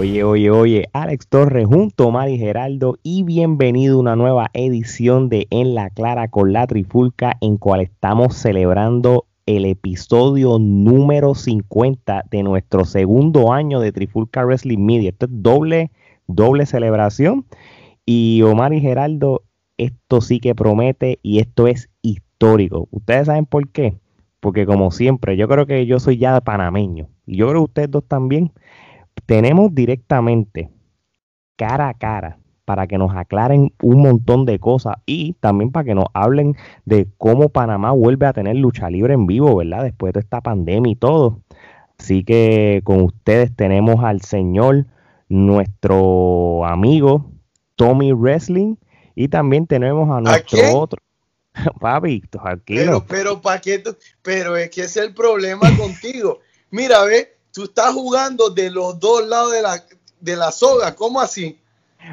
Oye, oye, oye, Alex Torres junto a Mari Geraldo y bienvenido a una nueva edición de En la Clara con la Trifulca en cual estamos celebrando el episodio número 50 de nuestro segundo año de Trifulca Wrestling Media. Esto es doble, doble celebración. Y Omar y Geraldo, esto sí que promete y esto es histórico. ¿Ustedes saben por qué? Porque como siempre, yo creo que yo soy ya panameño. Y yo creo que ustedes dos también. Tenemos directamente, cara a cara, para que nos aclaren un montón de cosas y también para que nos hablen de cómo Panamá vuelve a tener lucha libre en vivo, ¿verdad? Después de esta pandemia y todo. Así que con ustedes tenemos al señor, nuestro amigo Tommy Wrestling y también tenemos a nuestro otro. Papi, tranquilo. Pero, pero, ¿para qué? Pero es que es el problema contigo. Mira, ve, tú estás jugando de los dos lados de la, de la soga. ¿Cómo así?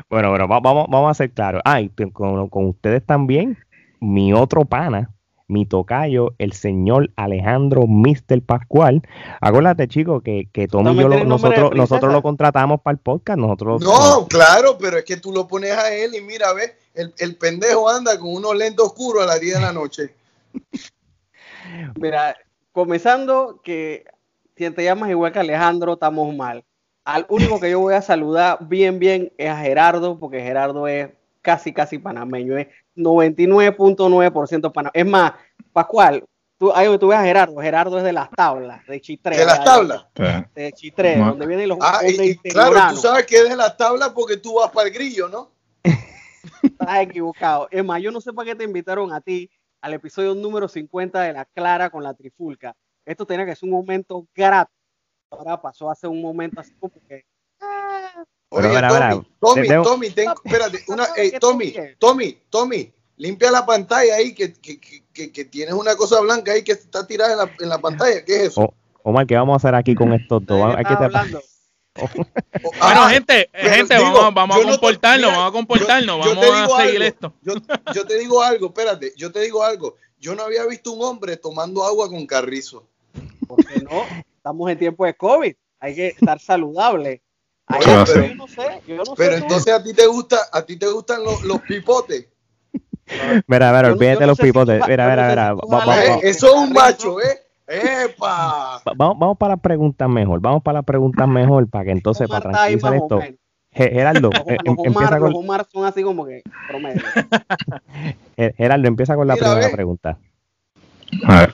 Bueno, bueno, vamos, vamos a ser claros. Ah, con, ustedes también, mi otro pana, mi tocayo, el señor Alejandro Mister Pascual. Acuérdate, chicos, que, que Tommy y yo nosotros, nosotros lo contratamos para el podcast. Nosotros, no, claro, pero es que tú lo pones a él y mira, ve, el, el pendejo anda con unos lentes oscuros a las 10 de la noche. Mira, comenzando que si te llamas igual que Alejandro, estamos mal. Al único que yo voy a saludar bien, bien es a Gerardo, porque Gerardo es casi, casi panameño, es 99.9% panameño. Es más, Pascual, tú, ahí tú ves a Gerardo, Gerardo es de las tablas, de Chitré. ¿De las tablas? De Chitré, donde vienen los... Ah, claro, tú sabes que es de las tablas porque tú vas para el grillo, ¿no? Estás equivocado. Es más, yo no sé para qué te invitaron a ti al episodio número 50 de La Clara con la Trifulca. Esto tenía que ser un momento gratis ahora pasó hace un momento así como que. Ah. Oye, Tommy, Tommy, Tommy, tengo, espérate, una, Tommy, Tommy, Tommy, limpia la pantalla ahí, que, que, que, que, tienes una cosa blanca ahí que está tirada en la, en la pantalla. ¿Qué es eso? Omar, ¿qué vamos a hacer aquí con estos dos? Aquí te... bueno, gente, gente, vamos, vamos a comportarnos, vamos a comportarnos, vamos a seguir esto. Yo, yo, te digo algo, espérate, yo te digo algo. Yo no había visto un hombre tomando agua con carrizo. ¿Por qué no? estamos en tiempo de COVID, hay que estar saludable. pero, yo no sé, yo no pero entonces a ti te gusta, a ti te gustan los, los pipotes. Mira, mira, olvídate los pipotes. Mira, mira, mira. Eso es un macho, ¿eh? ¡Epa! Vamos, vamos para las preguntas mejor. Vamos para las preguntas mejor para que entonces, para tranquilizar esto. Gerardo, eh, em, empieza con. son así como que promedio. Gerardo, empieza con la primera pregunta. A ver.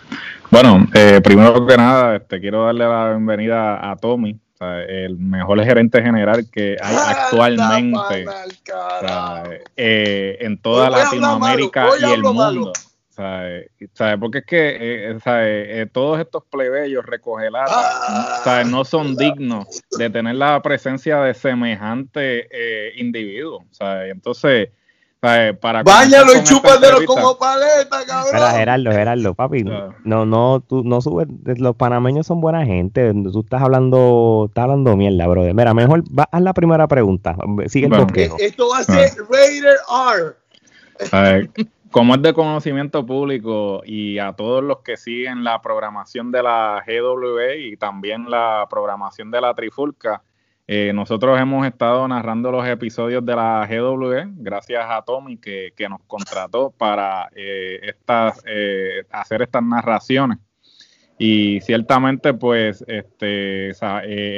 Bueno, eh, primero que nada, este, quiero darle la bienvenida a Tommy, el mejor gerente general que hay actualmente eh, en toda Latinoamérica y el mundo. ¿sabes? Porque es que eh, eh, todos estos plebeyos recogelados ah. no son dignos de tener la presencia de semejante individuo. Entonces, para Báñalo y chúpatelo como paleta, cabrón. Espera, Gerardo, Gerardo, papi. No, no, tú no subes. Los panameños son buena gente. Tú estás hablando, estás hablando mierda, brother. Mira, mejor va, haz la primera pregunta. Sigue el bueno. Esto va a ser Raider R. como es de conocimiento público y a todos los que siguen la programación de la GWE y también la programación de la Trifulca, eh, nosotros hemos estado narrando los episodios de la GW, gracias a Tommy que, nos contrató para eh, estas, eh, hacer estas narraciones. Y ciertamente, pues, este,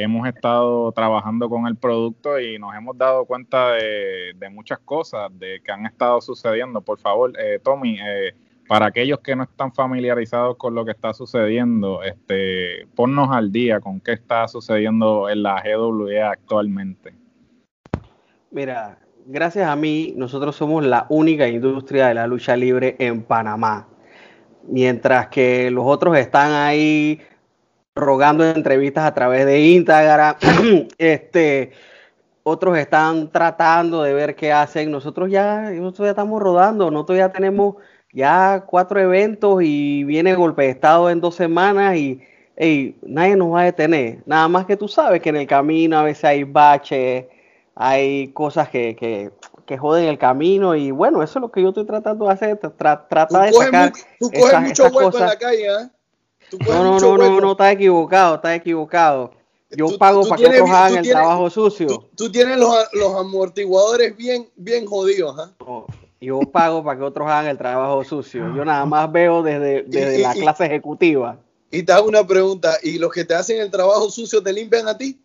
hemos estado trabajando con el producto y nos hemos dado cuenta de, de muchas cosas de que han estado sucediendo. Por favor, Tommy, para aquellos que no están familiarizados con lo que está sucediendo, este, ponnos al día con qué está sucediendo en la GWE actualmente. Mira, gracias a mí, nosotros somos la única industria de la lucha libre en Panamá. Mientras que los otros están ahí rogando entrevistas a través de Instagram, este, otros están tratando de ver qué hacen. Nosotros ya, nosotros ya estamos rodando, nosotros ya tenemos ya cuatro eventos y viene golpe de estado en dos semanas y nadie nos va a detener. Nada más que tú sabes que en el camino a veces hay baches, hay cosas que, que, que joden el camino y bueno, eso es lo que yo estoy tratando de hacer, tratar de sacar tú coges mucho en la calle, ¿eh? no, no, no, no, no, estás equivocado, estás equivocado. Yo pago para que otros hagan el trabajo sucio. Tú, tienes los, amortiguadores bien, bien jodidos. ¿ah? Yo pago para que otros hagan el trabajo sucio. Yo nada más veo desde, desde la clase ejecutiva. Y te hago una pregunta, ¿y los que te hacen el trabajo sucio te limpian a ti?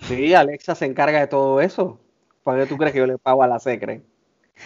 Sí, Alexa se encarga de todo eso. ¿Para qué tú crees que yo le pago a la Secre?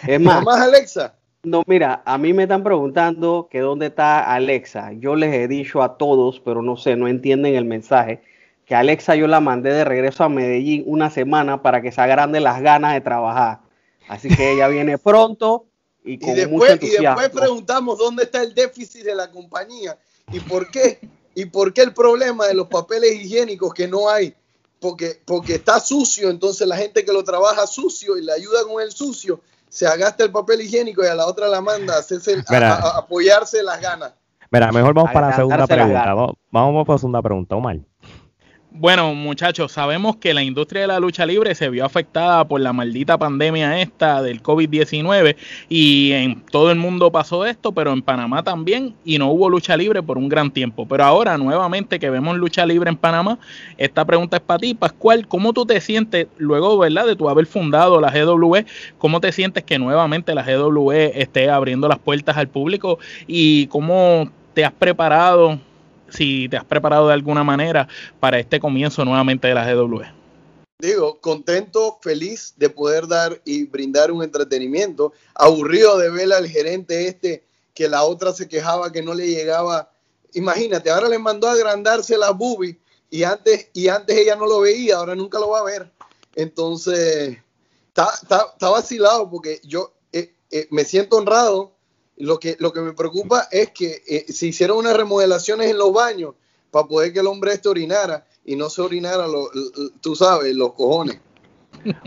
Es más, más Alexa? No, mira, a mí me están preguntando que dónde está Alexa. Yo les he dicho a todos, pero no sé, no entienden el mensaje, que Alexa yo la mandé de regreso a Medellín una semana para que se agrande las ganas de trabajar. Así que ella viene pronto y con después, Y después preguntamos dónde está el déficit de la compañía y por qué. ¿Y por qué el problema de los papeles higiénicos que no hay? Porque, porque está sucio, entonces la gente que lo trabaja sucio y le ayuda con el sucio, se agasta el papel higiénico y a la otra la manda a, hacerse, a, apoyarse las ganas. Mira, mejor vamos para la segunda pregunta. Vamos, vamos para la segunda pregunta, Omar. Bueno, muchachos, sabemos que la industria de la lucha libre se vio afectada por la maldita pandemia esta del COVID-19 y en todo el mundo pasó esto, pero en Panamá también y no hubo lucha libre por un gran tiempo. Pero ahora nuevamente que vemos lucha libre en Panamá, esta pregunta es para ti, Pascual, ¿cómo tú te sientes luego, verdad, de tu haber fundado la GW? ¿Cómo te sientes que nuevamente la GW esté abriendo las puertas al público y cómo te has preparado si te has preparado de alguna manera para este comienzo nuevamente de la GW. Digo, contento, feliz de poder dar y brindar un entretenimiento, aburrido de ver al gerente este que la otra se quejaba que no le llegaba. Imagínate, ahora le mandó a agrandarse la boobie y antes, y antes ella no lo veía, ahora nunca lo va a ver. Entonces, está, vacilado porque yo eh, eh, me siento honrado lo que, lo que me preocupa es que eh, se hicieron unas remodelaciones en los baños para poder que el hombre este orinara y no se orinara, lo, tú sabes, los cojones.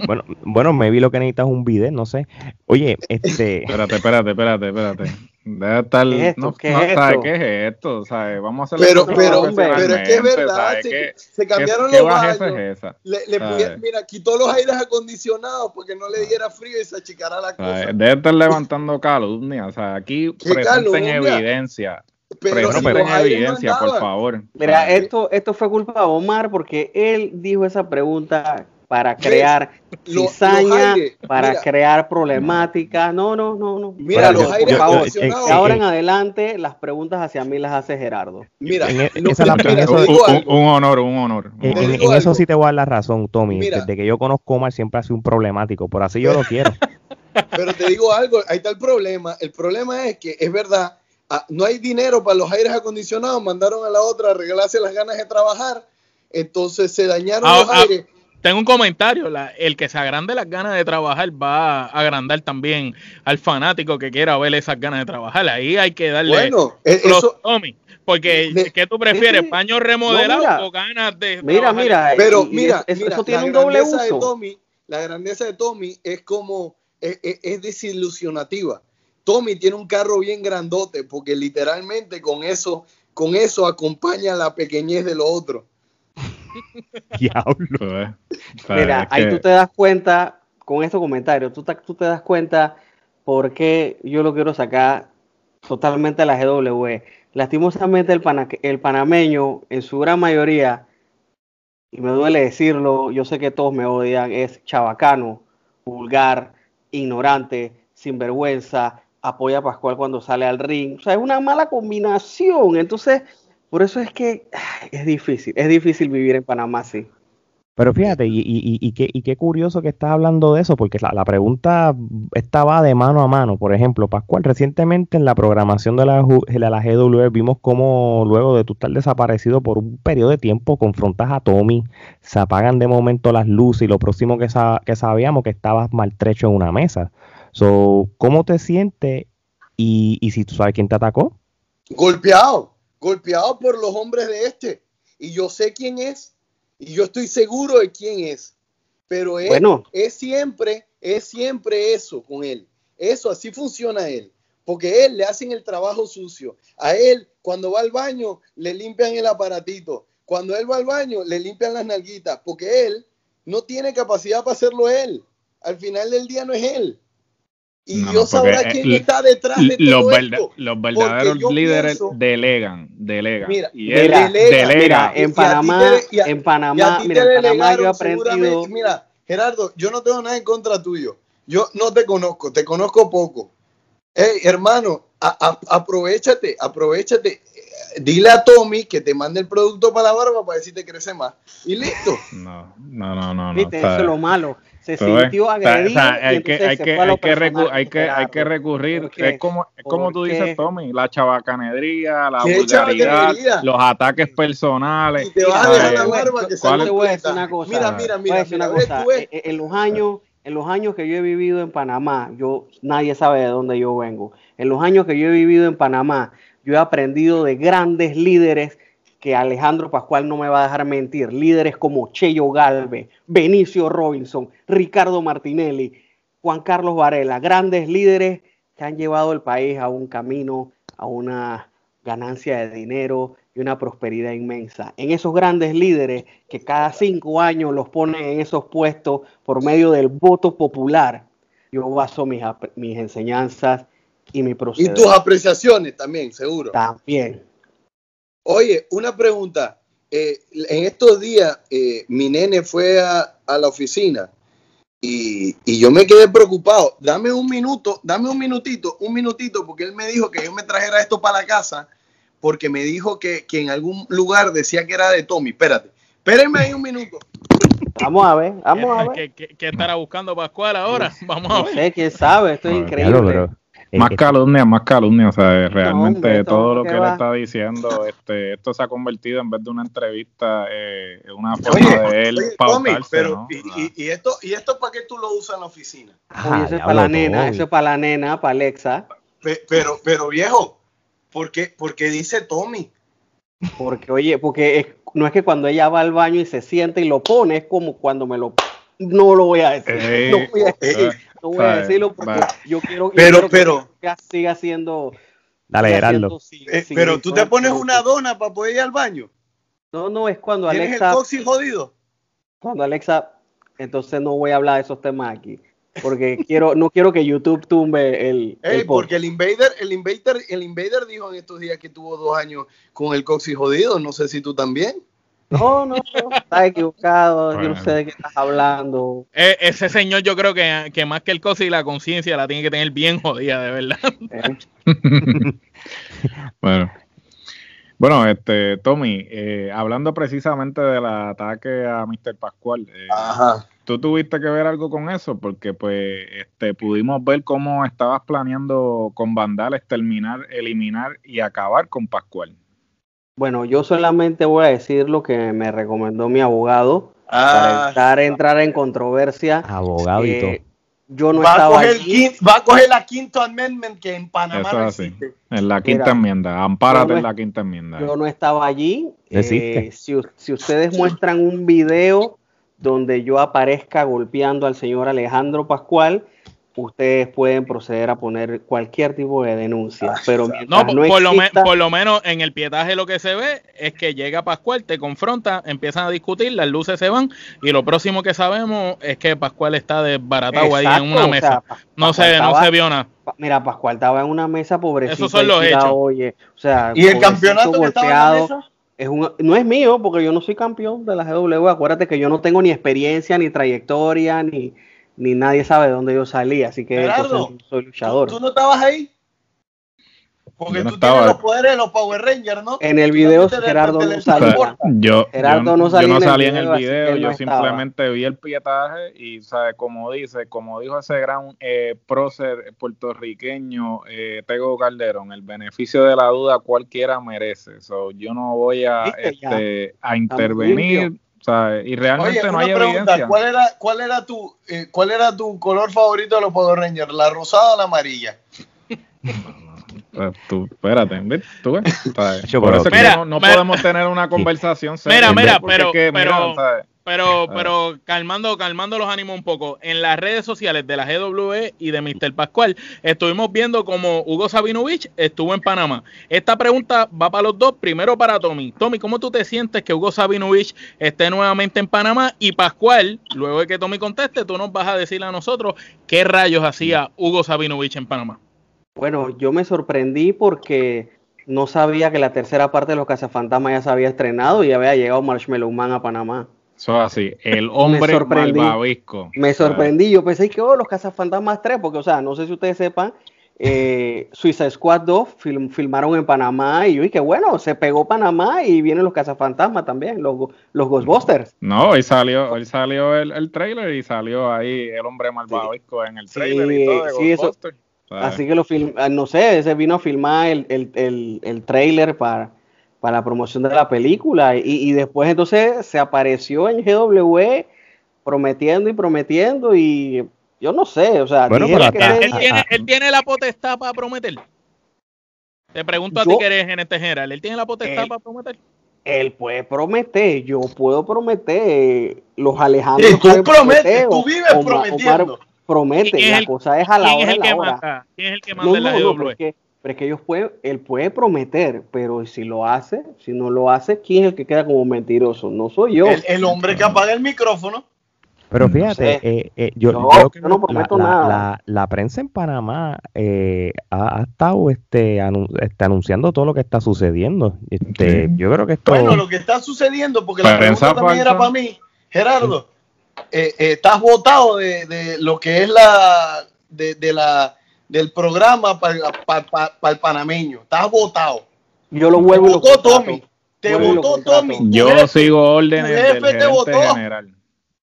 Bueno, bueno, me vi lo que necesitas un video, no sé. Oye, este. espérate, espérate, espérate, espérate. Debe estar, ¿Qué es no, ¿Qué, no es esto? ¿Qué es esto? ¿sabes? Vamos a hacer pero, pero, pero es que es verdad, se, se, cambiaron los baños. Es esa? Le, le mira, quitó los aires acondicionados porque no le diera frío y se achicara la cosa. Debe estar levantando calumnia. O sea, aquí presenten evidencia. Pero, presenten evidencia, por favor. Mira, esto, esto fue culpa de Omar porque él dijo esa pregunta para crear cizaña, para crear problemáticas. No, no, no, no. Mira, los aires De ahora en adelante, las preguntas hacia mí las hace Gerardo. Mira, un, honor, un honor. En, eso sí te voy a dar la razón, Tommy. Desde que yo conozco a Omar siempre ha sido un problemático, por así yo lo quiero. Pero te digo algo, ahí está el problema. El problema es que es verdad, ah, no hay dinero para los aires acondicionados, mandaron a la otra a regalarse las ganas de trabajar, entonces se dañaron ah, los ah, aires tengo un comentario, el que se agrande las ganas de trabajar va a agrandar también al fanático que quiera ver esas ganas de trabajar. Ahí hay que darle bueno, e-, eso, Tommy, porque ¿qué tú prefieres? ¿Paño remodelado o ganas de Mira, mira, pero mira, eso tiene un doble uso. De Tommy, la grandeza de Tommy es como es, es desilusionativa. Tommy tiene un carro bien grandote porque literalmente con eso con eso acompaña la pequeñez de lo otro. Diablo. Eh. Mira, ahí tú te das cuenta, con estos comentarios, tú te, tú te das cuenta por qué yo lo quiero sacar totalmente a la GW. Lastimosamente el, el panameño, en su gran mayoría, y me duele decirlo, yo sé que todos me odian, es chabacano, vulgar, ignorante, sinvergüenza, apoya a Pascual cuando sale al ring. O sea, es una mala combinación. Entonces, por eso es que es difícil, es difícil vivir en Panamá, sí. Pero fíjate, y, y, y, qué, y qué curioso que estás hablando de eso, porque la, pregunta estaba de mano a mano. Por ejemplo, Pascual, recientemente en la programación de la, de la GW vimos cómo luego de tú estar desaparecido por un periodo de tiempo, confrontas a Tommy, se apagan de momento las luces y lo próximo que, que sabíamos que estabas maltrecho en una mesa. So, ¿Cómo te sientes y, y si tú sabes quién te atacó? Golpeado golpeado por los hombres de este. Y yo sé quién es, y yo estoy seguro de quién es. Pero es, es siempre, es siempre eso con él. Eso, así funciona él. Porque él le hacen el trabajo sucio. A él, cuando va al baño, le limpian el aparatito. Cuando él va al baño, le limpian las nalguitas. Porque él no tiene capacidad para hacerlo él. Al final del día no es él. Y Dios sabrá eh, quién está detrás de los todo esto. Los verdaderos líderes delegan, delegan. Mira, y él delega, mira, en Panamá, en Panamá, mira, en Panamá yo he aprendido. Mira, Gerardo, yo no tengo nada en contra tuyo. Yo no te conozco, te conozco poco. Hey, hermano, aprovechate, aprovechate. Dile a Tommy que te mande el producto para la barba para ver si te crece más. Y listo. No, no, no, no. Viste, eso es lo malo se sintió agredido. hay, que, hay, que, hay, que hay, que, hay que recurrir. Es como, es como tú dices, Tommy, la chabacanería, la vulgaridad, los ataques personales. Y te vas a dejar la barba que te voy a decir una cosa. Mira, mira, mira. Una cosa. Eh, eh, en los años en los años que yo he vivido en Panamá, yo nadie sabe de dónde yo vengo. En los años que yo he vivido en Panamá, yo he aprendido de grandes líderes que Alejandro Pascual no me va a dejar mentir, líderes como Cheyo Galve, Benicio Robinson, Ricardo Martinelli, Juan Carlos Varela, grandes líderes que han llevado el país a un camino, a una ganancia de dinero y una prosperidad inmensa. En esos grandes líderes que cada cinco años los ponen en esos puestos por medio del voto popular, yo baso mis, mis enseñanzas y mi proceder. Y tus apreciaciones también, seguro. También. Oye, una pregunta. Eh, en estos días eh, mi nene fue a, la oficina y, yo me quedé preocupado. Dame un minuto, dame un minutito, un minutito, porque él me dijo que yo me trajera esto para la casa porque me dijo que, en algún lugar decía que era de Tommy. Espérate, espérenme ahí un minuto. Vamos a ver, vamos a ver. ¿Qué, estará buscando Pascual ahora? Vamos a ver. No sé, quién sabe, esto es increíble. Más calumnia, más calumnia, o sea, realmente todo lo que él está diciendo, este, esto se ha convertido en vez de una entrevista, eh, en una forma de él pautarse, pero, y, esto, ¿Y esto para qué tú lo usas en la oficina? Oye, eso es para la nena, eso es para la nena, para Alexa. pero, pero viejo, ¿por qué, porque dice Tommy? Porque, oye, porque no es que cuando ella va al baño y se siente y lo pone, es como cuando me lo... No lo voy a decir. no voy a decir. No voy a decirlo porque yo quiero, pero, pero, que siga siendo. Dale, Gerardo. Eh, pero tú te pones una dona para poder ir al baño. No, no, es cuando Alexa. ¿Tienes el coxis jodido? Cuando Alexa. Entonces no voy a hablar de esos temas aquí. Porque quiero, no quiero que YouTube tumbe el. el porque el Invader, el Invader, el Invader dijo en estos días que tuvo dos años con el coxis jodido. No sé si tú también. No, no, no, estás equivocado, yo no sé de qué estás hablando. E, ese señor yo creo que, que, más que el cosi y la conciencia la tiene que tener bien jodida, de verdad. bueno. Bueno, este, Tommy, eh, hablando precisamente del ataque a Mr. Pascual, eh, ¿tú tuviste que ver algo con eso? Porque pues este, pudimos ver cómo estabas planeando con Vandales terminar, eliminar y acabar con Pascual. Bueno, yo solamente voy a decir lo que me recomendó mi abogado para ah, entrar en controversia. Abogado y todo. Yo no va estaba a allí. va a coger la quinta amendment que en Panamá no existe. En la quinta enmienda, ampárate en la quinta enmienda. Yo no estaba allí. Eh, si, si ustedes muestran un video donde yo aparezca golpeando al señor Alejandro Pascual, ustedes pueden proceder a poner cualquier tipo de denuncia. Pero no, por, lo por, lo menos en el pietaje lo que se ve es que llega Pascual, te confronta, empiezan a discutir, las luces se van y lo próximo que sabemos es que Pascual está desbaratado ahí en una mesa. no se, no se vio nada. Mira, Pascual estaba en una mesa pobrecito. Esos son los hechos. Oye, o sea, ¿Y el campeonato que estaba en la mesa? Es un, no es mío porque yo no soy campeón de la GW. Acuérdate que yo no tengo ni experiencia, ni trayectoria, ni, ni nadie sabe de dónde yo salí, así que soy luchador. ¿tú, no estabas ahí? Porque tú tienes los poderes de los Power Rangers, ¿no? En el video Gerardo no salía. Yo, Gerardo no, salía, no salí en el video, yo simplemente vi el pietaje y, ¿sabes? Como dice, como dijo ese gran eh, prócer puertorriqueño eh, Tego Calderón, el beneficio de la duda cualquiera merece. So, yo no voy a, este, a intervenir y realmente no hay evidencia. ¿cuál era, cuál, era tu, eh, ¿Cuál era tu color favorito de los Power Rangers? ¿La rosada o la amarilla? Tú, espérate, ¿tú ves? Por eso mira, no, podemos tener una conversación Mira, mira, pero, pero Pero. Pero calmando, calmando los ánimos un poco. En las redes sociales de la GWE y de Mr. Pascual, estuvimos viendo como Hugo Sabinovich estuvo en Panamá. Esta pregunta va para los dos. Primero para Tommy. Tommy, ¿cómo tú te sientes que Hugo Sabinovich esté nuevamente en Panamá? Y Pascual, luego de que Tommy conteste, tú nos vas a decir a nosotros qué rayos hacía Hugo Sabinovich en Panamá. Bueno, yo me sorprendí porque no sabía que la tercera parte de los Cazafantasmas ya se había estrenado y había llegado Marshmallow Man a Panamá. Eso así, el hombre malvavisco. Me sorprendí, yo pensé que, oh, los Cazafantasmas 3, porque, o sea, no sé si ustedes sepan, eh, Suiza Squad 2 filmaron en Panamá y yo dije, bueno, se pegó Panamá y vienen los Cazafantasmas también, los, los Ghostbusters. No, hoy salió, hoy salió el, el trailer y salió ahí el hombre malvavisco en el trailer y todo de sí, Ghostbusters. Así que lo film, ah, no sé, se vino a filmar el, el, el, el trailer para para la promoción de la película. Y, después entonces se apareció en GW prometiendo y prometiendo y yo no sé, o sea, bueno, él, tiene, él, tiene, la potestad para prometer. Te pregunto a ti que eres en este general, ¿él tiene la potestad para prometer? Él puede prometer, yo puedo prometer, los Alejandros. Tú prometes, tú vives prometiendo. promete, la cosa es a la hora. Es el que manda? ¿Quién es el que manda en la GW? Pero es que ellos pueden, él puede prometer, pero si lo hace, si no lo hace, ¿quién es el que queda como mentiroso? No soy yo. El, hombre que apaga el micrófono. Pero fíjate, eh, eh, yo, no, yo, no prometo la, nada. La, prensa en Panamá eh, ha, estado este, este, anunciando todo lo que está sucediendo. Este, Yo creo que esto... Bueno, lo que está sucediendo, porque la, pregunta también era para mí, Gerardo, estás votado de, de, lo que es la... de, de la del programa para, el panameño. Estás votado. Yo lo vuelvo te votó Tommy. Te votó Tommy. Yo sigo órdenes del te votó. general.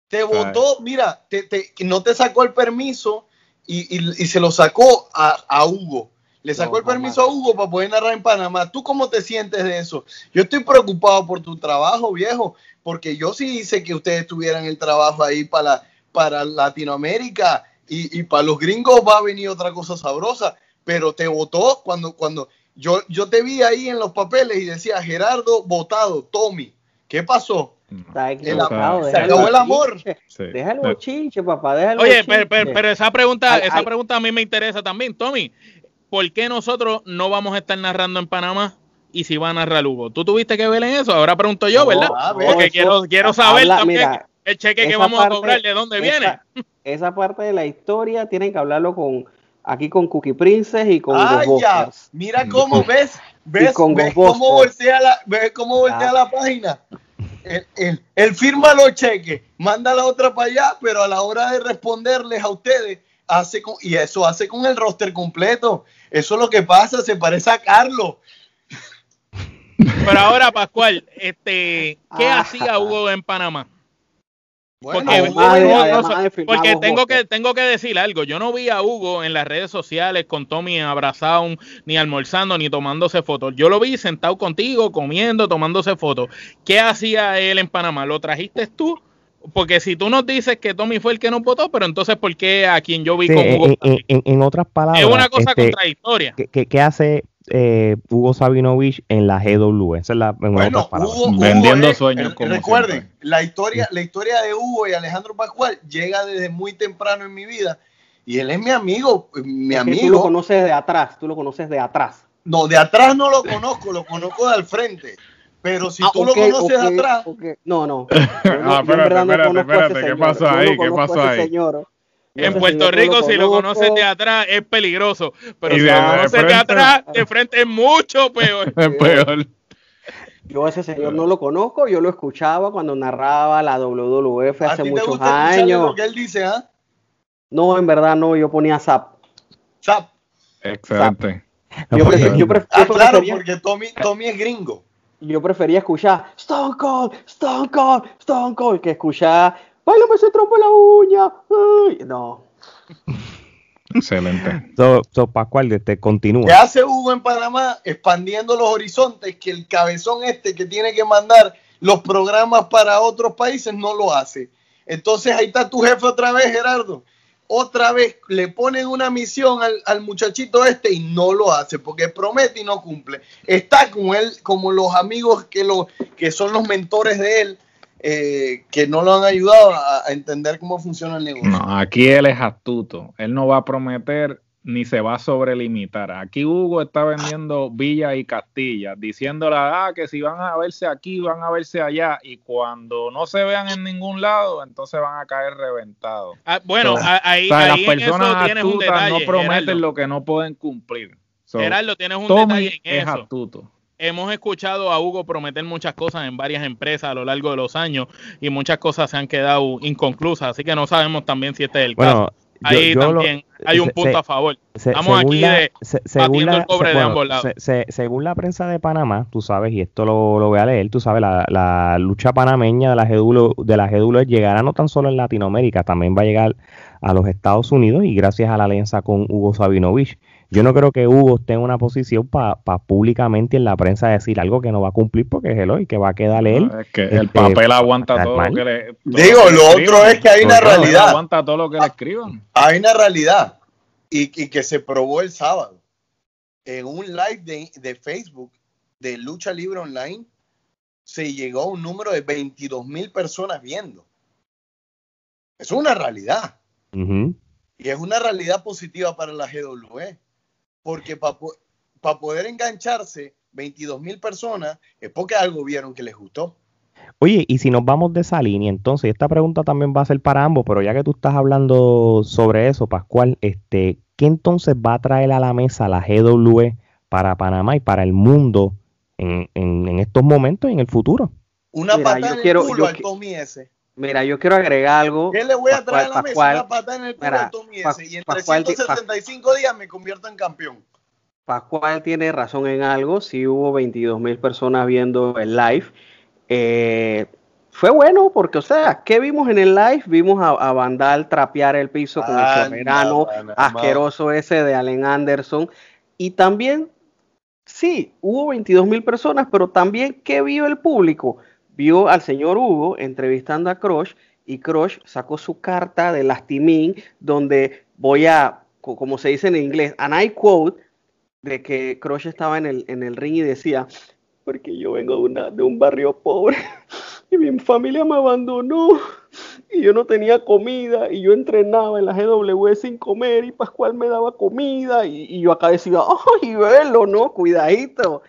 Te votó, mira, te, no te sacó el permiso y, se lo sacó a, Hugo. Le sacó el permiso a Hugo para poder narrar en Panamá. ¿Tú cómo te sientes de eso? Yo estoy preocupado por tu trabajo, viejo, porque yo sí hice que ustedes tuvieran el trabajo ahí para, para Latinoamérica y, para los gringos va a venir otra cosa sabrosa, pero te votó cuando, cuando yo, yo te vi ahí en los papeles y decía Gerardo votado, Tommy, ¿qué pasó? se acabó el amor. Déjalo chinche, papá, déjalo Oye, pero, pero, esa pregunta, esa pregunta a mí me interesa también, Tommy. ¿Por qué nosotros no vamos a estar narrando en Panamá y si va a narrar Hugo? ¿Tú tuviste que ver en eso? Ahora pregunto yo, ¿verdad? Porque quiero, quiero saber también el cheque que vamos a cobrar, ¿de dónde viene? esa parte de la historia tienen que hablarlo con aquí con Cookie Princess y con ah, ya. Mira cómo ves, ves, ves cómo voltea la, ves cómo voltea la página. Él, firma los cheques, manda la otra para allá, pero a la hora de responderles a ustedes, hace con, y eso hace con el roster completo. Eso es lo que pasa, se parece a Carlos. Pero ahora, Pascual, este, ¿qué ah. hacía Hugo en Panamá? Porque, tengo que tengo que decir algo. Yo no vi a Hugo en las redes sociales con Tommy abrazado, ni almorzando, ni tomándose fotos. Yo lo vi sentado contigo, comiendo, tomándose fotos. ¿Qué hacía él en Panamá? ¿Lo trajiste tú? Porque si tú nos dices que Tommy fue el que nos votó, pero entonces ¿por qué a quien yo vi con Hugo? En, otras palabras, es una cosa este, contradictoria. qué hace eh, Hugo Sabinovich en la GW. Esa es la bueno, Vendiendo sueños. recuerden, la historia, la historia de Hugo y Alejandro Pascual llega desde muy temprano en mi vida. Y él es mi amigo, mi amigo. Tú lo conoces de atrás, tú lo conoces de atrás. No, de atrás no lo conozco, lo conozco de al frente. Pero si ah, tú lo conoces de atrás. No, no. ah, espérate, espérate, espérate. ¿Qué pasó ahí? ¿Qué pasó ahí? Señor. En Puerto Rico, si lo conoces de atrás, es peligroso. Pero si lo conoces de, atrás, de frente es mucho peor. Es peor. Yo ese señor no lo conozco, yo lo escuchaba cuando narraba la WWF hace muchos años. lo que él dice, ¿ah? No, en verdad no, yo ponía Zap. Zap. Excelente. Yo, ah, claro, porque Tommy, Tommy es gringo. Yo prefería escuchar Stone Cold, Stone Cold, Stone Cold, que escuchar ¡Báilame ese trompo la uña! No. Excelente. So, so Pascual, te continúa. ¿Qué hace Hugo en Panamá? Expandiendo los horizontes, que el cabezón este que tiene que mandar los programas para otros países no lo hace. Entonces ahí está tu jefe otra vez, Gerardo. Otra vez le ponen una misión al, al, muchachito este y no lo hace porque promete y no cumple. Está con él como los amigos que, lo, que son los mentores de él eh, que no lo han ayudado a, entender cómo funciona el negocio. No, aquí él es astuto. Él no va a prometer ni se va a sobrelimitar. Aquí Hugo está vendiendo Villa y Castilla, diciéndole, ah, que si van a verse aquí, van a verse allá, y cuando no se vean en ningún lado, entonces van a caer reventados. Ah, bueno, ahí, las personas astutas no prometen lo que no pueden cumplir. Gerardo, tienes un detalle en es astuto hemos escuchado a Hugo prometer muchas cosas en varias empresas a lo largo de los años y muchas cosas se han quedado inconclusas, así que no sabemos también si este es el caso. Ahí también hay un punto a favor. Estamos aquí de según la, el cobre de ambos lados. según la prensa de Panamá, tú sabes, y esto lo, lo voy a leer, tú sabes, la, la lucha panameña de la GDULO, de la GDULO llegará no tan solo en Latinoamérica, también va a llegar a los Estados Unidos y gracias a la alianza con Hugo Sabinovich. Yo no creo que Hugo esté en una posición para públicamente en la prensa decir algo que no va a cumplir porque es el y que va a quedar él. es que el este, papel aguanta todo lo que le. Digo, lo, otro es que hay una realidad. Aguanta todo lo que le escriban. Hay una realidad y, que se probó el sábado en un live de, de, Facebook de Lucha Libre Online. Se llegó a un número de 22 mil personas viendo. Eso es una realidad. Y es una realidad positiva para la GWE porque para poder engancharse 22 mil personas es porque algo vieron que les gustó. Oye, y si nos vamos de esa línea, entonces esta pregunta también va a ser para ambos, pero ya que tú estás hablando sobre eso, Pascual, este, ¿qué entonces va a traer a la mesa la GWE para Panamá y para el mundo en, estos momentos y en el futuro? Una patada en el culo al Tommy S. Mira, yo quiero agregar algo. ¿Qué le voy a traer a la mesa? Una patada en el culo a Tommy S. Y en 375 días me convierto en campeón. Pascual tiene razón en algo. Sí hubo 22 mil personas viendo el live. Eh, fue bueno porque, o sea, ¿qué vimos en el live? Vimos a, Vandal trapear el piso con el soberano asqueroso ese de Allen Anderson. Y también, sí, hubo 22 mil personas, pero también, ¿qué vio el público? Vio al señor Hugo entrevistando a Crush y Crush sacó su carta de lastimín donde voy a, como se dice en inglés, and I quote, de que Crush estaba en el, en el ring y decía, porque yo vengo de, una, de un barrio pobre y mi familia me abandonó y yo no tenía comida y yo entrenaba en la GW sin comer y Pascual me daba comida y, yo acá decía, ay, velo, no, cuidadito.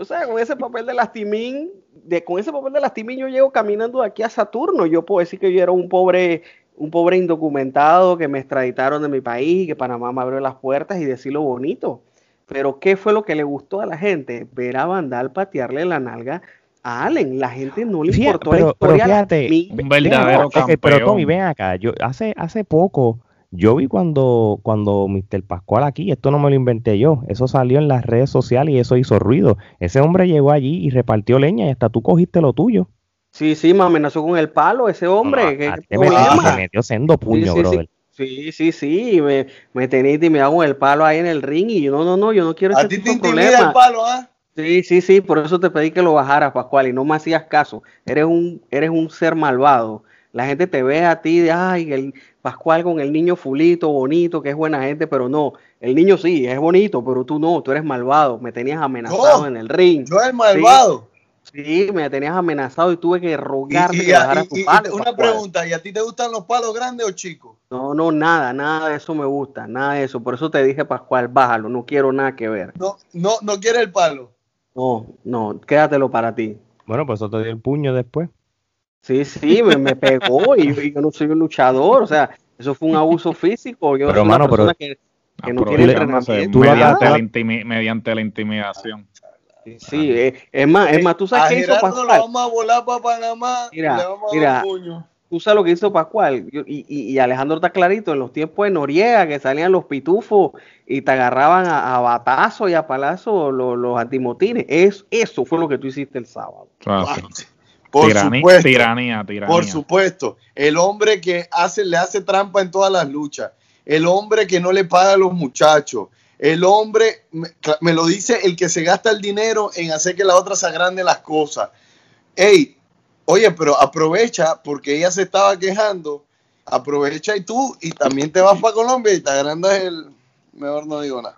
O sea, con ese papel de lastimín, de, con ese papel de lastimín yo llego caminando de aquí a Saturno. Yo puedo decir que yo era un pobre, un pobre indocumentado que me extraditaron de mi país, que Panamá me abrió las puertas y decirlo bonito. Pero ¿qué fue lo que le gustó a la gente? Ver a Vandal patearle la nalga a Allen. La gente no le importó pero, la historia. Pero fíjate, un verdadero campeón. Pero Tommy, ven acá. Yo hace, hace poco yo vi cuando, cuando Mr. Pascual aquí, esto no me lo inventé yo, eso salió en las redes sociales y eso hizo ruido. Ese hombre llegó allí y repartió leña y hasta tú cogiste lo tuyo. Sí, sí, me amenazó con el palo ese hombre. te metió, metió sendo puño, sí, brother. Sí, sí, sí, me, me tenía intimidado con el palo ahí en el ring y yo, no, no, no, yo no quiero ¿A ti te el palo, ah? Sí, sí, sí, por eso te pedí que lo bajaras, Pascual, y no me hacías caso. Eres un, eres un ser malvado. La gente te ve a ti de, ay, el Pascual con el niño fulito, bonito, que es buena gente, pero no. El niño sí, es bonito, pero tú no, tú eres malvado. Me tenías amenazado en el ring. Yo eres malvado. Sí, me tenías amenazado y tuve que rogarte que bajaras tu palo. Una pregunta, ¿y a ti te gustan los palos grandes o chicos? No, no, nada, nada de eso me gusta, nada de eso. Por eso te dije, Pascual, bájalo, no quiero nada que ver. No, no, no quieres el palo. No, no, quédatelo para ti. Bueno, pues eso te dio el puño después. Sí, sí, me, me pegó y, yo no soy un luchador, o sea, eso fue un abuso físico. Yo pero, soy una persona que, que no tiene entrenamiento. Mediante la, mediante la intimidación. Sí, sí eh, es más, es más, tú sabes qué hizo Pascual. Lo vamos a volar para Panamá mira, le vamos a mira, dar puño. Tú sabes lo que hizo Pascual y, y, y, Alejandro está clarito, en los tiempos de Noriega que salían los pitufos y te agarraban a, a batazo y a palazo los, los antimotines. Es, eso fue lo que tú hiciste el sábado. Claro. Por supuesto, tiranía, tiranía. Por supuesto. El hombre que hace, le hace trampa en todas las luchas. El hombre que no le paga a los muchachos. El hombre, me, lo dice el que se gasta el dinero en hacer que la otra se agrande las cosas. Ey, oye, pero aprovecha porque ella se estaba quejando. Aprovecha y tú, y también te vas para Colombia y te agrandas el. Mejor no digo nada.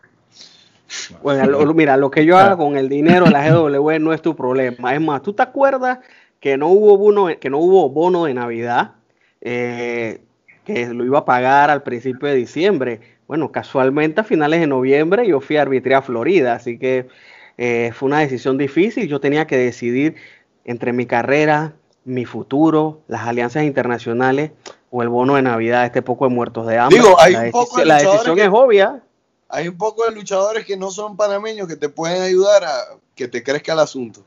Bueno, mira, lo que yo haga con el dinero de la GW no es tu problema. Es más, ¿tú te acuerdas que no hubo bono, que no hubo bono de Navidad, eh, que lo iba a pagar al principio de diciembre. Bueno, casualmente a finales de noviembre yo fui a arbitrar a Florida, así que eh, fue una decisión difícil. Yo tenía que decidir entre mi carrera, mi futuro, las alianzas internacionales o el bono de Navidad, este poco de muertos de hambre. Digo, hay la, un poco de la decisión es obvia. Hay un poco de luchadores que no son panameños que te pueden ayudar a que te crezca el asunto.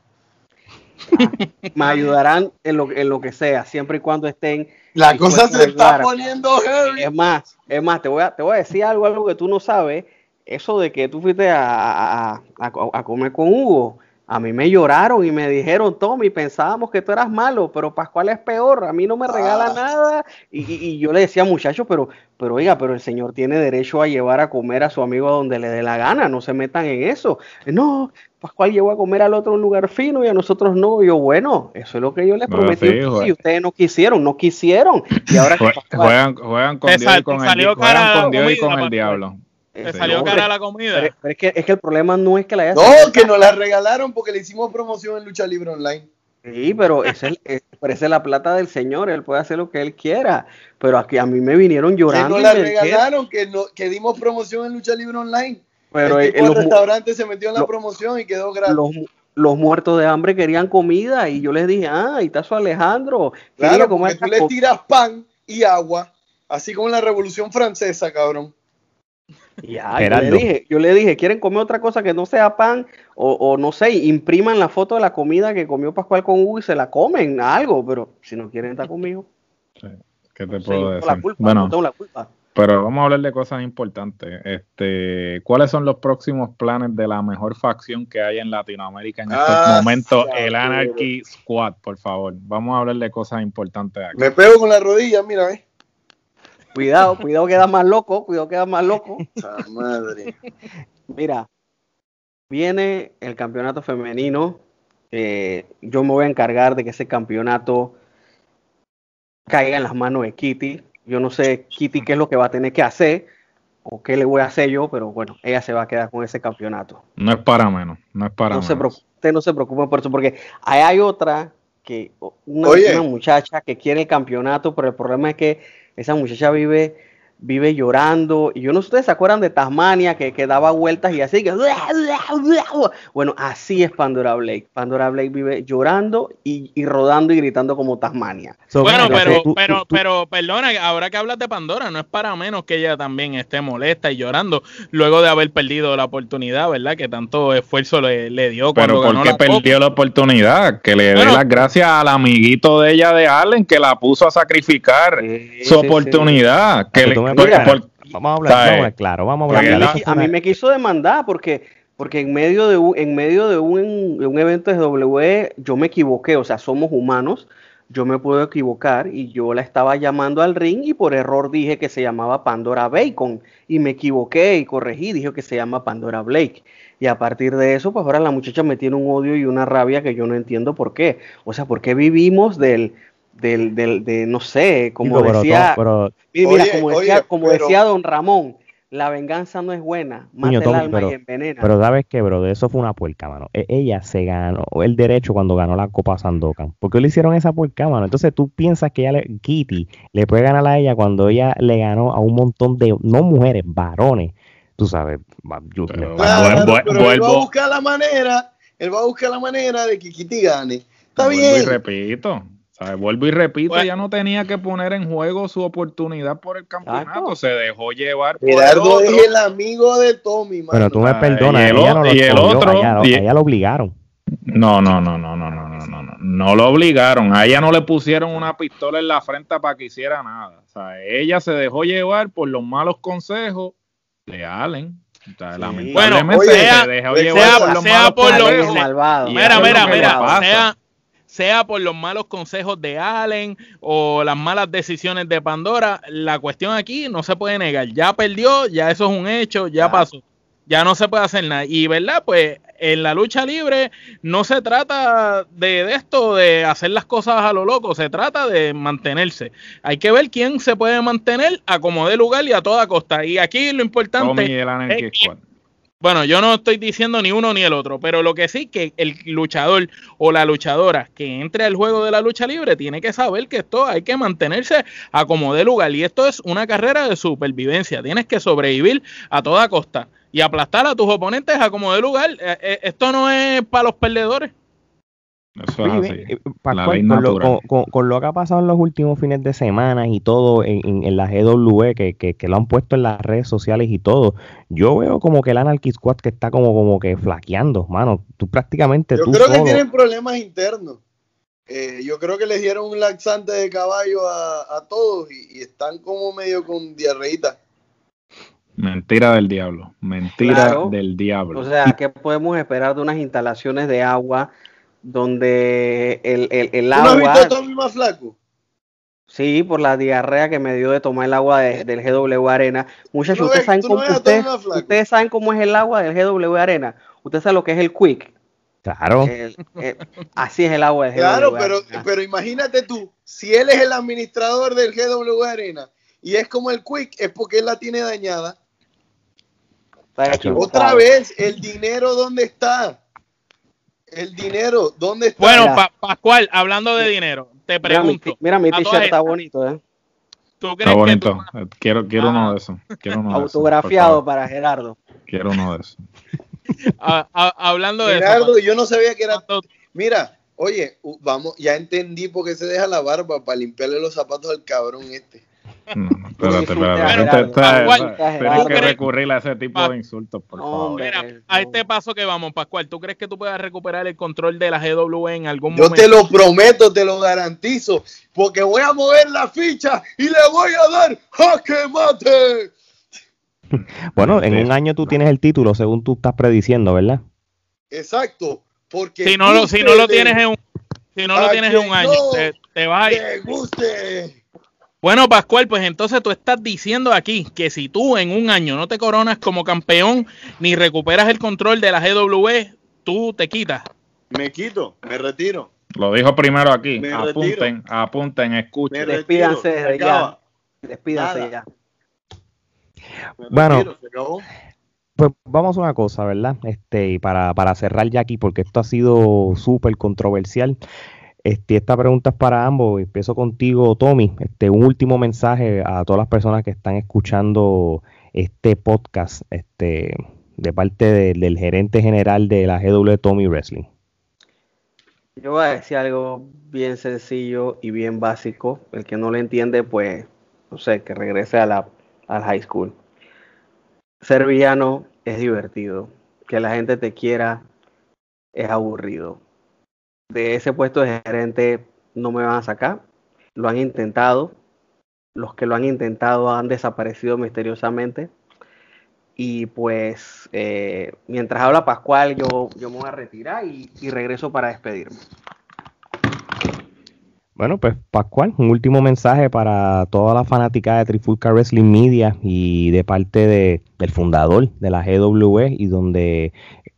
me ayudarán en lo, en lo que sea, siempre y cuando estén. La cosa se está poniendo heavy. Es más, es más, te voy a, te voy a decir algo, algo que tú no sabes. Eso de que tú fuiste a, a, a comer con Hugo, a mí me lloraron y me dijeron, Tommy, pensábamos que tú eras malo, pero Pascual es peor, a mí no me regala ah. nada. Y, yo le decía, muchachos, pero, pero oiga, pero el señor tiene derecho a llevar a comer a su amigo donde le dé la gana, no se metan en eso. No, Pascual llevó a comer al otro lugar fino y a nosotros no. yo, bueno, eso es lo que yo les prometí. y ustedes no quisieron, no quisieron. Y ahora juegan, juegan con Dios y con el diablo. Te salió cara la comida. Pero, es, que, es que el problema no es que la haya No, que nos la regalaron porque le hicimos promoción en Lucha Libre Online. Sí, pero es, es, la plata del Señor, Él puede hacer lo que Él quiera. Pero aquí a mí me vinieron llorando. Que nos la regalaron, que, no, que dimos promoción en Lucha Libre Online. Pero el, el restaurante se metió en la promoción y quedó gratis. Los, muertos de hambre querían comida y yo les dije, ah, ahí está su Alejandro. Claro, porque tú le tiras pan y agua, así como en la Revolución Francesa, cabrón. Ya, yo le, dije, yo le dije, ¿quieren comer otra cosa que no sea pan? O, no sé, impriman la foto de la comida que comió Pascual con Hugo y se la comen, algo, pero si no quieren estar conmigo. ¿Qué te puedo decir? bueno, la culpa. Pero vamos a hablar de cosas importantes. Este, ¿Cuáles son los próximos planes de la mejor facción que hay en Latinoamérica en estos ah, momentos? el Anarchy Squad, por favor. Vamos a hablar de cosas importantes aquí. Me pego con la rodilla, mira, eh. Cuidado, cuidado queda más loco, cuidado queda más loco. madre. Mira, viene el campeonato femenino. yo me voy a encargar de que ese campeonato caiga en las manos de Kitty. Yo no sé Kitty qué es lo que va a tener que hacer o qué le voy a hacer yo, pero bueno, ella se va a quedar con ese campeonato. No es para menos, no es para no menos. Se usted no se preocupe por eso, porque hay otra que una muchacha que quiere el campeonato, pero el problema es que esa muchacha vive vive llorando. Y yo no sé si ustedes se acuerdan de Tasmania, que, que daba vueltas y así. Que... Bueno, así es Pandora Blake. Pandora Blake vive llorando y, rodando y gritando como Tasmania. bueno, pero, pero, pero, perdona, ahora que hablas de Pandora, no es para menos que ella también esté molesta y llorando luego de haber perdido la oportunidad, ¿verdad? Que tanto esfuerzo le, le dio pero ¿por qué perdió la oportunidad? Que le dé las gracias al amiguito de ella de Allen que la puso a sacrificar su oportunidad. Que le, vamos a hablar, claro, vamos a hablar. A mí, me quiso demandar porque, porque en medio de un, en medio de un, de un evento de WWE yo me equivoqué, o sea, somos humanos, yo me puedo equivocar y yo la estaba llamando al ring y por error dije que se llamaba Pandora Bacon y me equivoqué y corregí, dije que se llama Pandora Blake. Y a partir de eso, pues ahora la muchacha me tiene un odio y una rabia que yo no entiendo por qué. O sea, ¿por qué vivimos del, del, del, de, no sé, como decía, mira, como, decía, como decía don Ramón, la venganza no es buena, mata el alma pero, y envenena. Pero sabes que, bro, de eso fue una puerca, mano. E, ella se ganó el derecho cuando ganó la Copa Sandokan. ¿Por qué le hicieron esa puerca, mano? Entonces tú piensas que ella le, Kitty le puede ganar a ella cuando ella le ganó a un montón de, no mujeres, varones. Tú sabes, yo, pero, él va a buscar la manera, él va a buscar la manera de que Kitty gane. Está bien. Y repito, Vuelvo y repito, ya no tenía que poner en juego su oportunidad por el campeonato, se dejó llevar. Por Gerardo es el amigo de Tommy. Pero tú me perdonas, y el, y el otro, ella, lo obligaron. No, no, no, no, no, no, no, no, no lo obligaron. A ella no le pusieron una pistola en la frente para que hiciera nada. O sea, ella se dejó llevar por los malos consejos de Allen. O sea, lamentablemente bueno, sea, se dejó llevar por los malos consejos. Mira, mira, mira, sea, sea por los malos consejos de Allen o las malas decisiones de Pandora, la cuestión aquí no se puede negar. Ya perdió, ya eso es un hecho, ya pasó. Ya no se puede hacer nada. Y verdad, pues en la lucha libre no se trata de, esto, de hacer las cosas a lo loco, se trata de mantenerse. Hay que ver quién se puede mantener a como de lugar y a toda costa. Y aquí lo importante Bueno, yo no estoy diciendo ni uno ni el otro, pero lo que sí que el luchador o la luchadora que entre al juego de la lucha libre tiene que saber que esto hay que mantenerse a como de lugar y esto es una carrera de supervivencia, tienes que sobrevivir a toda costa y aplastar a tus oponentes a como de lugar. Eh, eh, esto no es para los perdedores. Eso es así. con, lo, que ha pasado en los últimos fines de semana y todo en, la GW, que, que, lo han puesto en las redes sociales y todo, yo veo como que el Anarchy Squad que está como, como que flaqueando, mano. Tú prácticamente. Yo creo que tienen problemas internos. Eh, yo creo que les dieron un laxante de caballo a, todos y, están como medio con diarreita. Mentira del diablo, mentira del diablo. O sea, ¿qué podemos esperar de unas instalaciones de agua donde el, el, el agua... ¿No has visto a Tommy más flaco? Sí, por la diarrea que me dio de tomar el agua del GW Arena. Muchachos, ustedes, saben cómo, ustedes, saben cómo es el agua del GW Arena. Ustedes saben lo que es el Quick. Claro. así es el agua del GW Claro, pero, pero imagínate tú, si él es el administrador del GW Arena y es como el Quick, es porque él la tiene dañada. Otra vez, el dinero, ¿dónde está? El dinero, ¿dónde está? Bueno, Pascual, hablando de dinero, te pregunto. Mira, mi, t-shirt está bonito, ¿eh? está bonito. Quiero, quiero uno de esos. Autografiado para Gerardo. Quiero uno de esos. hablando de Gerardo, yo no sabía que era. Mira, oye, vamos, ya entendí por qué se deja la barba para limpiarle los zapatos al cabrón este. No, espérate, espérate. Tienes que recurrir a ese tipo de insultos, por favor. Mira, a este paso que vamos, Pascual, ¿tú crees que tú puedas recuperar el control de la GW en algún momento? Yo te lo prometo, te lo garantizo, porque voy a mover la ficha y le voy a dar jaque mate. Bueno, en un año tú tienes el título, según tú estás prediciendo, ¿verdad? Exacto, porque si no lo, si no lo tienes en un, si no lo tienes en un año, te, te vas a ir. guste bueno, Pascual, pues entonces tú estás diciendo aquí que si tú en un año no te coronas como campeón ni recuperas el control de la GW, tú te quitas. Me quito, me retiro. Lo dijo primero aquí. apunten, apunten, escuchen. Despídanse ya. Despídanse ya. Bueno, pues vamos a una cosa, ¿verdad? Este, para, para cerrar ya aquí, porque esto ha sido súper controversial. Este, esta pregunta es para ambos. Empiezo contigo, Tommy. Este, un último mensaje a todas las personas que están escuchando este podcast este, de parte del gerente general de la GW Tommy Wrestling. Yo voy a decir algo bien sencillo y bien básico. El que no lo entiende, pues, no sé, que regrese a la, al high school. Ser villano es divertido. Que la gente te quiera es aburrido de ese puesto de gerente no me van a sacar. Lo han intentado. Los que lo han intentado han desaparecido misteriosamente. Y pues eh, mientras habla Pascual, yo, yo me voy a retirar y, regreso para despedirme. Bueno, pues Pascual, un último mensaje para toda la fanática de Trifulca Wrestling Media y de parte de, del fundador de la GWE y donde,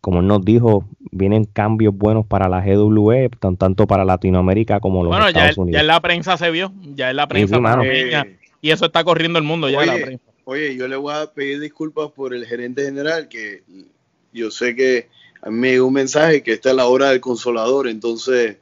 como él nos dijo, vienen cambios buenos para la GWE, tanto para Latinoamérica como los Estados ya, Unidos. ya en la prensa se vio, ya en la prensa y eso está corriendo el mundo ya oye, la prensa. Oye, yo le voy a pedir disculpas por el gerente general, que yo sé que a mí me llegó un mensaje que esta es la hora del consolador, entonces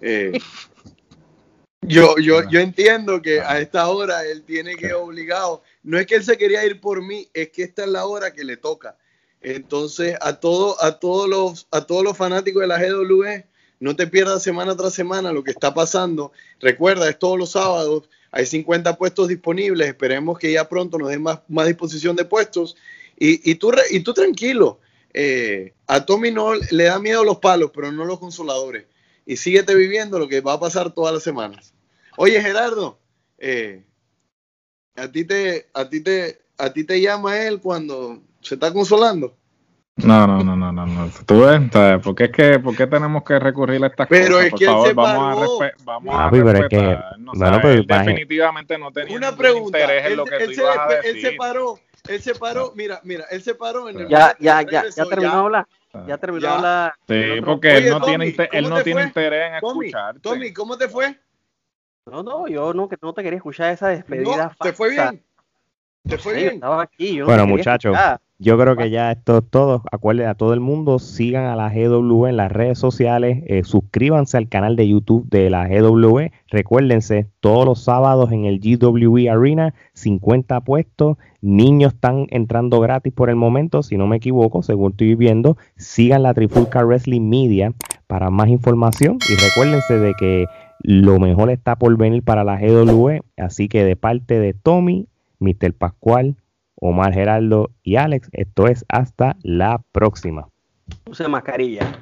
eh, yo, yo, yo entiendo que a esta hora él tiene que obligado, no es que él se quería ir por mí, es que esta es la hora que le toca. Entonces, a, todo, a, todos los, a todos los fanáticos de la GWE, no te pierdas semana tras semana lo que está pasando. Recuerda, es todos los sábados, hay 50 puestos disponibles, esperemos que ya pronto nos den más, más disposición de puestos. Y, y, tú, y tú tranquilo, eh, a Tommy no le da miedo los palos, pero no los consoladores. Y síguete viviendo lo que va a pasar todas las semanas. Oye, Gerardo, eh, a ti te, a ti te, a ti te llama él cuando se está consolando. No, no, no, no, no, no. Tú ves, ¿por qué es que, por qué tenemos que recurrir a estas pero cosas? Es que favor, vamos a, vamos a respetar. que, no, bueno, pero, definitivamente no tenía una pregunta. interés en lo que él, tú ibas a decir. Él se paró, él se paró, mira, mira, él se paró en el Ya, ya, ya, ya terminó de hablar. Ya terminó hablar. Sí, porque él no tiene, él no tiene interés en escuchar. Tommy, ¿cómo te fue? No, no, yo no, que no te quería escuchar esa despedida. No, ¿Te fue bien? ¿Te fue bien? Estaba aquí, yo bueno, muchachos, Yo creo que ya esto es todo. Acuérdense a todo el mundo, sigan a la GW en las redes sociales, eh, suscríbanse al canal de YouTube de la GW. Recuérdense, todos los sábados en el GWE Arena, 50 puestos. Niños están entrando gratis por el momento, si no me equivoco, según estoy viendo. Sigan la Trifulca Wrestling Media para más información y recuérdense de que lo mejor está por venir para la GW. Así que de parte de Tommy, Mr. Pascual, Omar Geraldo y Alex. Esto es hasta la próxima. Use mascarilla.